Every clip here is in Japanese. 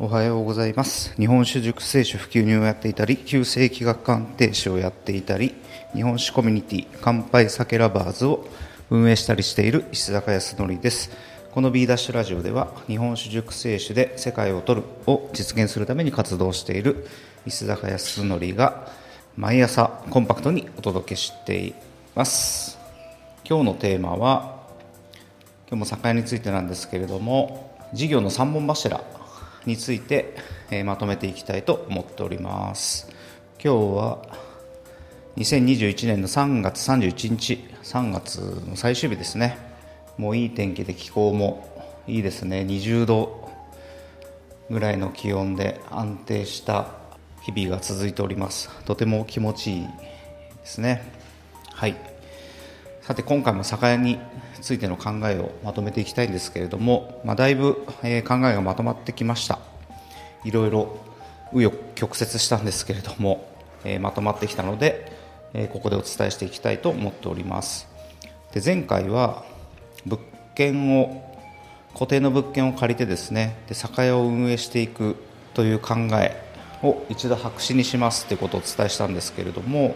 おはようございます。日本酒熟成酒普及入をやっていたり旧世紀学鑑定士をやっていたり日本酒コミュニティ乾杯酒ラバーズを運営したりしている石坂康則です。この B ダッシュラジオでは日本酒熟成酒で世界を取るを実現するために活動している石坂康則が毎朝コンパクトにお届けしています。今日のテーマは今日も酒屋についてなんですけれども事業の3本柱について、えー、まとめていきたいと思っております。今日は2021年の3月31日3月の最終日ですね。もういい天気で気候もいいですね。20度ぐらいの気温で安定した日々が続いております。とても気持ちいいですね。はい。さて今回も酒屋についての考えをまとめていきたいんですけれども、まあ、だいぶ、え考えがまとまってきました。いろいろ紆余曲折したんですけれども、えまとまってきたので、えここでお伝えしていきたいと思っております。で前回は物件を固定の物件を借りてですねで酒屋を運営していくという考えを一度白紙にしますということをお伝えしたんですけれども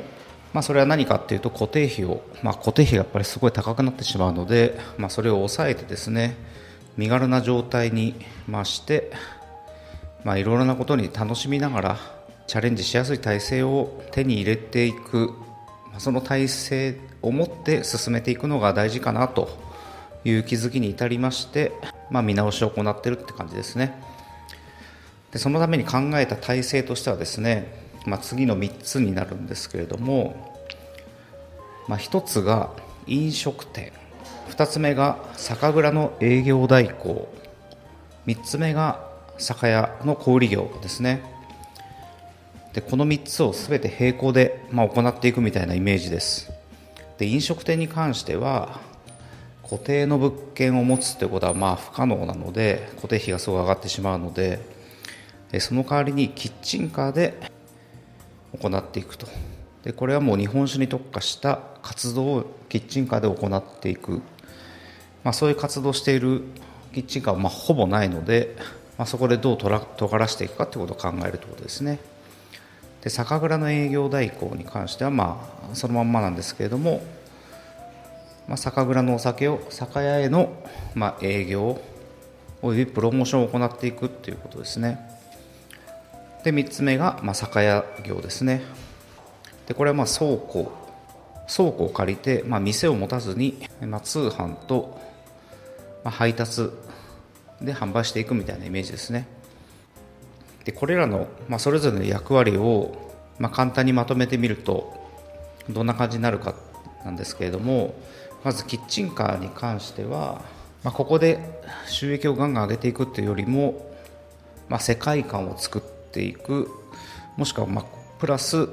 まあ、それは何かっていうと固定費を、まあ、固定費がやっぱりすごい高くなってしまうので、まあ、それを抑えてですね身軽な状態にまして、まあ、いろいろなことに楽しみながらチャレンジしやすい体制を手に入れていく、まあ、その体制を持って進めていくのが大事かなという気づきに至りまして、まあ、見直しを行っているって感じですね。でそのために考えた体制としてはですねまあ、次の3つになるんですけれども、まあ、1つが飲食店。2つ目が酒蔵の営業代行。3つ目が酒屋の小売業ですね。でこの3つを全て並行で、まあ、行っていくみたいなイメージです。で飲食店に関しては固定の物件を持つということはまあ不可能なので固定費がすごい上がってしまうのでその代わりにキッチンカーで行っていくと。でこれはもう日本酒に特化した活動をキッチンカーで行っていく、まあ、そういう活動しているキッチンカーはまほぼないので、まあ、そこでどうとら尖らしていくかということを考えるということですね。で酒蔵の営業代行に関してはまあそのまんまなんですけれども、まあ、酒蔵のお酒を酒屋へのま営業およびプロモーションを行っていくということですね。で3つ目が、まあ、酒屋業ですね。でこれはまあ倉庫。倉庫を借りて、まあ、店を持たずに、まあ、通販と、まあ、配達で販売していくみたいなイメージですね。でこれらの、まあ、それぞれの役割を、まあ、簡単にまとめてみるとどんな感じになるかなんですけれどもまずキッチンカーに関しては、まあ、ここで収益をガンガン上げていくっていうよりも、まあ、世界観を作ってていくもしくは、まあ、プラス、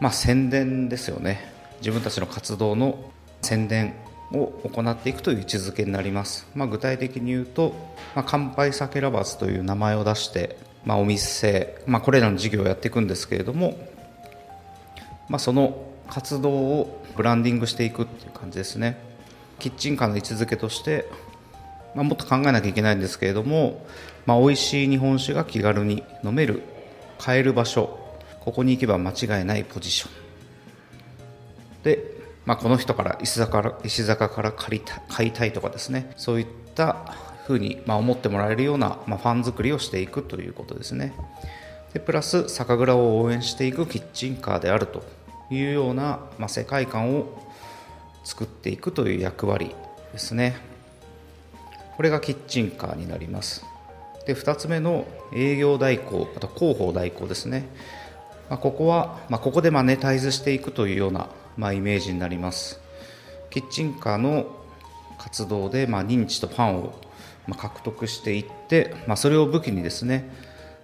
まあ、宣伝ですよね。自分たちの活動の宣伝を行っていくという位置づけになります、まあ、具体的に言うと、まあ、乾杯酒ラバーズという名前を出して、まあ、お店、まあ、これらの事業をやっていくんですけれども、まあ、その活動をブランディングしていくっていう感じですね。キッチンカーの位置づけとしてまあ、もっと考えなきゃいけないんですけれども、まあ、美味しい日本酒が気軽に飲める買える場所。ここに行けば間違いないポジション。で、まあ、この人から石坂から石坂から借りた買いたいとかですね。そういったふうにま思ってもらえるような、ま、ファン作りをしていくということですね。でプラス酒蔵を応援していくキッチンカーであるというような、ま、世界観を作っていくという役割ですね。これがキッチンカーになります。で2つ目の営業代行あと広報代行ですね、まあ、ここは、まあ、ここでマネタイズしていくというような、まあ、イメージになります。キッチンカーの活動で、ま、認知とファンをま獲得していって、ま、それを武器にですね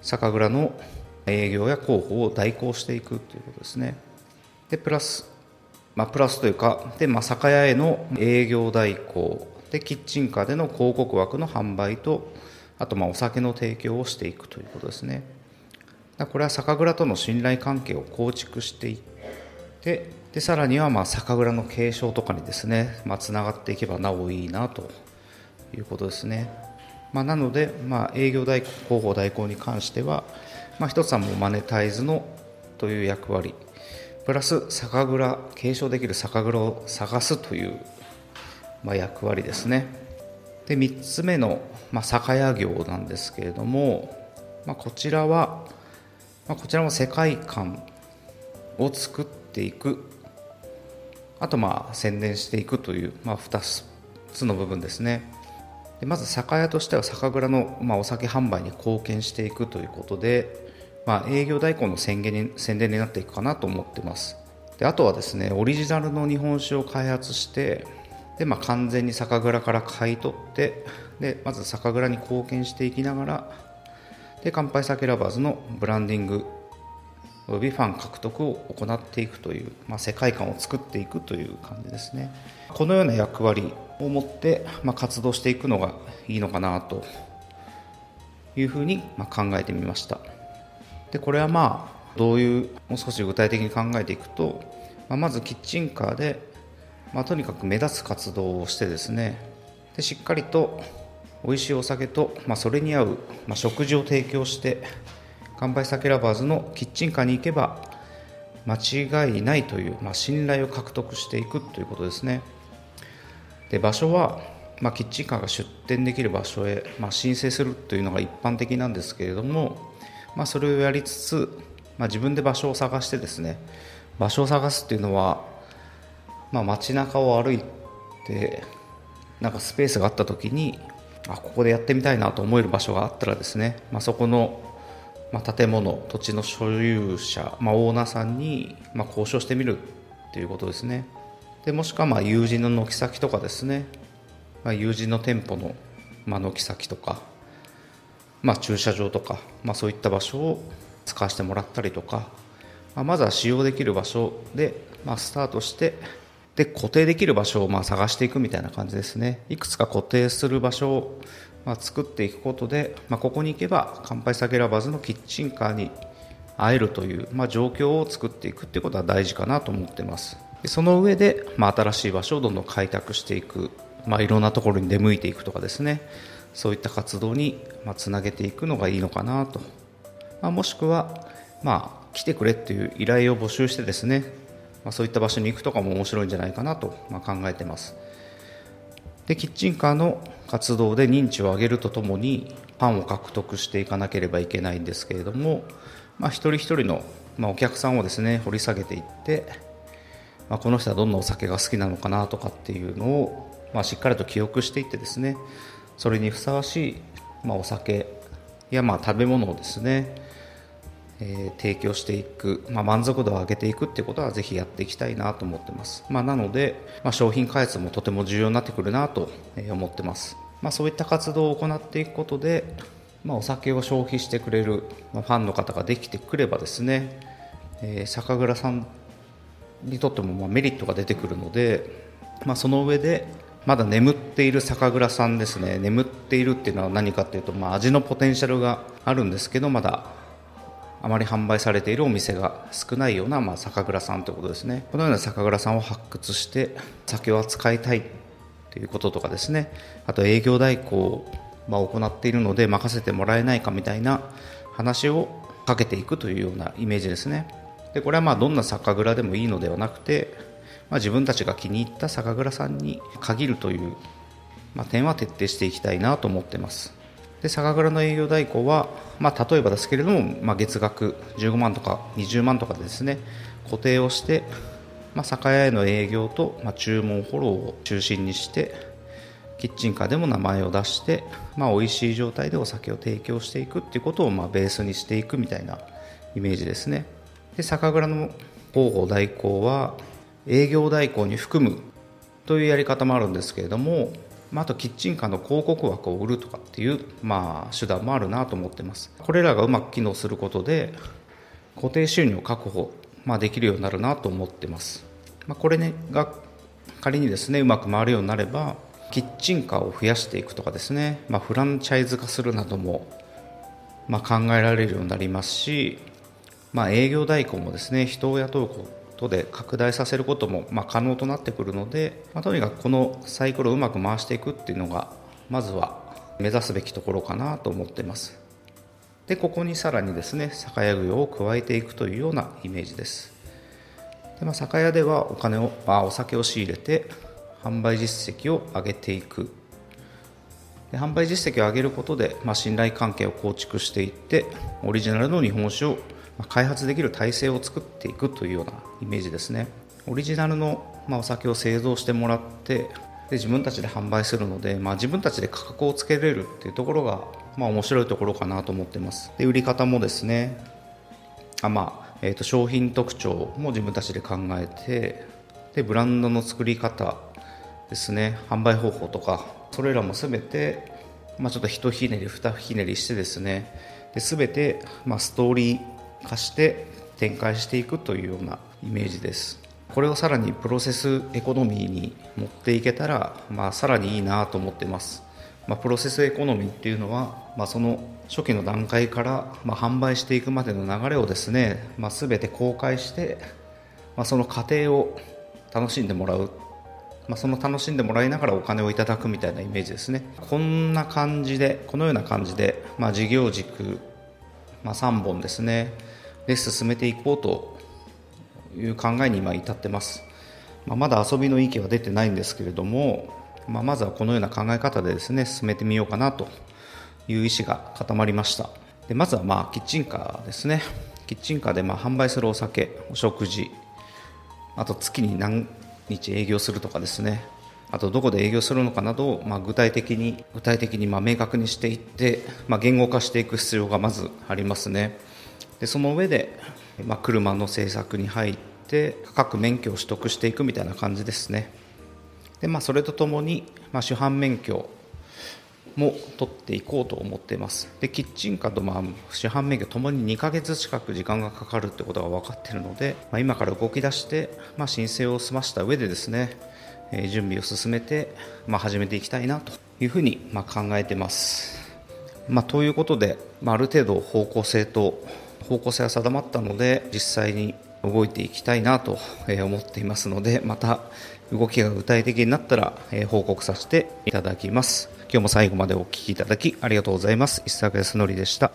酒蔵の営業や広報を代行していくということですね。でプラス、ま、プラスというかで、ま、酒屋への営業代行。でキッチンカーでの広告枠の販売とあとまあお酒の提供をしていくということですね。これは酒蔵との信頼関係を構築していってでさらにはまあ酒蔵の継承とかにですねつな、がっていけばなおいいなということですね。まあ、なので、まあ、営業代行広報代行に関しては、一つはもうマネタイズのという役割。プラス酒蔵継承できる酒蔵を探すという、まあ、役割ですね。で3つ目の、まあ、酒屋業なんですけれども、まあ、こちらは、まあ、こちらも世界観を作っていく。あとまあ宣伝していくという、まあ、2つの部分ですね。でまず酒屋としては酒蔵の、まあ、お酒販売に貢献していくということで、まあ、営業代行の宣言に宣伝になっていくかなと思ってます。であとはですねオリジナルの日本酒を開発してで、まあ、完全に酒蔵から買い取ってでまず酒蔵に貢献していきながらで乾杯酒ラバーズのブランディングおよびファン獲得を行っていくという、まあ、世界観を作っていくという感じですね。このような役割を持って、まあ、活動していくのがいいのかなというふうに、まあ考えてみました。でこれはまあどういうもう少し具体的に考えていくと、まあ、まずキッチンカーで、まあ、とにかく目立つ活動をしてですねでしっかりと美味しいお酒と、まあ、それに合う、まあ、食事を提供して乾杯酒ラバーズのキッチンカーに行けば間違いないという、まあ、信頼を獲得していくということですね。で場所は、まあ、キッチンカーが出店できる場所へ、まあ、申請するというのが一般的なんですけれども、まあ、それをやりつつ、まあ、自分で場所を探してですね場所を探すっていうのは、まあ、街中を歩いてなんかスペースがあった時にあここでやってみたいなと思える場所があったらですね、まあ、そこのまあ、建物土地の所有者、まあ、オーナーさんに、ま、交渉してみるっていうことですね。でもしくはま友人の軒先とかですね、ま、友人の店舗の、ま、軒先とか、ま、駐車場とか、ま、そういった場所を使わせてもらったりとか、ま、まずは使用できる場所で、ま、スタートしてで固定できる場所をまあ探していくみたいな感じですね。いくつか固定する場所をまあ、作っていくことで、まあ、ここに行けば乾杯酒ラバーズのキッチンカーに会えるという、まあ、状況を作っていくっていうことは大事かなと思ってます。その上で、まあ、新しい場所をどんどん開拓していく、まあ、いろんなところに出向いていくとかですね。そういった活動に、まあ、つなげていくのがいいのかなと、まあ、もしくは、まあ、来てくれっていう依頼を募集してですね、まあ、そういった場所に行くとかも面白いんじゃないかなと、ま、考えてます。でキッチンカーの活動で認知を上げるとともにファンを獲得していかなければいけないんですけれども、まあ、一人一人の、ま、お客さんをですね掘り下げていって、まあ、この人はどんなお酒が好きなのかなとかっていうのを、まあ、しっかりと記憶していってですねそれにふさわしい、ま、お酒やま食べ物をですねえー、提供していく、まあ、満足度を上げていくっていうことはぜひやっていきたいなと思ってます、まあ、なので、まあ、商品開発もとても重要になってくるなと思ってます、ま、そういった活動を行っていくことで、ま、お酒を消費してくれる、ま、ファンの方ができてくればですね、えー、酒蔵さんにとってもまメリットが出てくるので、ま、その上でまだ眠っている酒蔵さんですね。眠っているっていうのは何かっていうと、まあ、味のポテンシャルがあるんですけどまだあまり販売されているお店が少ないような、まあ、酒蔵さんということですね。このような酒蔵さんを発掘して酒を扱いたいということとかですね。あと営業代行を、ま、行っているので任せてもらえないかみたいな話をかけていくというようなイメージですね。でこれはまあどんな酒蔵でもいいのではなくて、まあ、自分たちが気に入った酒蔵さんに限るという、まあ、点は徹底していきたいなと思ってます。で酒蔵の営業代行は、まあ、例えばですけれども、まあ、月額15万とか20万とかでですね固定をして、まあ、酒屋への営業と、まあ、注文フォローを中心にしてキッチンカーでも名前を出して、まあ、美味しい状態でお酒を提供していくっていうことを、まあ、ベースにしていくみたいなイメージですね。で酒蔵の広報代行は営業代行に含むというやり方もあるんですけれどもまあ、あとキッチンカーの広告枠を売るとかっていう、まあ、手段もあるなと思ってます。これらがうまく機能することで固定収入を確保、まあ、できるようになるなと思ってます、まあ、これ、ね、が仮にですねうまく回るようになればキッチンカーを増やしていくとかですね、まあ、フランチャイズ化するなども、まあ、考えられるようになりますし、まあ、営業代行もですね人を雇うとで拡大させることもま可能となってくるので、まあ、とにかくこのサイクルをうまく回していくっていうのがまずは目指すべきところかなと思ってます。でここにさらにですね酒屋業を加えていくというようなイメージです。で、まあ、酒屋ではお金を、まあ、お酒を仕入れて販売実績を上げていく。販売実績を上げることで、まあ、信頼関係を構築していってオリジナルの日本酒を開発できる体制を作っていくというようなイメージですね。オリジナルの、まあ、お酒を製造してもらってで自分たちで販売するので、まあ、自分たちで価格をつけれるっていうところが、まあ、面白いところかなと思ってます。で売り方もですねあ、まあえー、と商品特徴も自分たちで考えてでブランドの作り方ですね。販売方法とかそれらも全て、まあ、ちょっとひひねり二ひねりしてですね。で全て、まあ、ストーリー化して展開していくというようなイメージです。これをさらにプロセスエコノミーに持っていけたら、まあ、さらにいいなと思ってます、まあ、プロセスエコノミーっていうのは、まあ、その初期の段階から、まあ、販売していくまでの流れをですね、まあ、全て公開して、まあ、その過程を楽しんでもらう。まあ、その楽しんでもらいながらお金をいただくみたいなイメージですね。こんな感じでこのような感じで、まあ、事業軸、まあ、3本ですね。で進めていこうという考えに今至ってます、まあ、まだ遊びの域は出てないんですけれども、まあ、まずはこのような考え方でですね進めてみようかなという意思が固まりました。でまずはまあキッチンカーですね。キッチンカーでまあ販売するお酒お食事あと月に何日営業するとかですね。あとどこで営業するのかなどを、まあ、具体的に具体的にま明確にしていって、まあ、言語化していく必要がまずありますね。でその上で、まあ、車の製作に入って各免許を取得していくみたいな感じですね。で、まあ、それとともに、ま、主犯免許も取っていこうと思っています。でキッチンカーとまあ市販免許ともに2ヶ月近く時間がかかるってことが分かっているので、まあ、今から動き出して、まあ、申請を済ました上でですね、えー、準備を進めて、まあ、始めていきたいなというふうにまあ考えてます、まあ、ということで、まあ、ある程度方向性と方向性は定まったので実際に動いていきたいなと思っていますのでまた動きが具体的になったら報告させていただきます。今日も最後までお聴きいただきありがとうございます。石坂康則でした。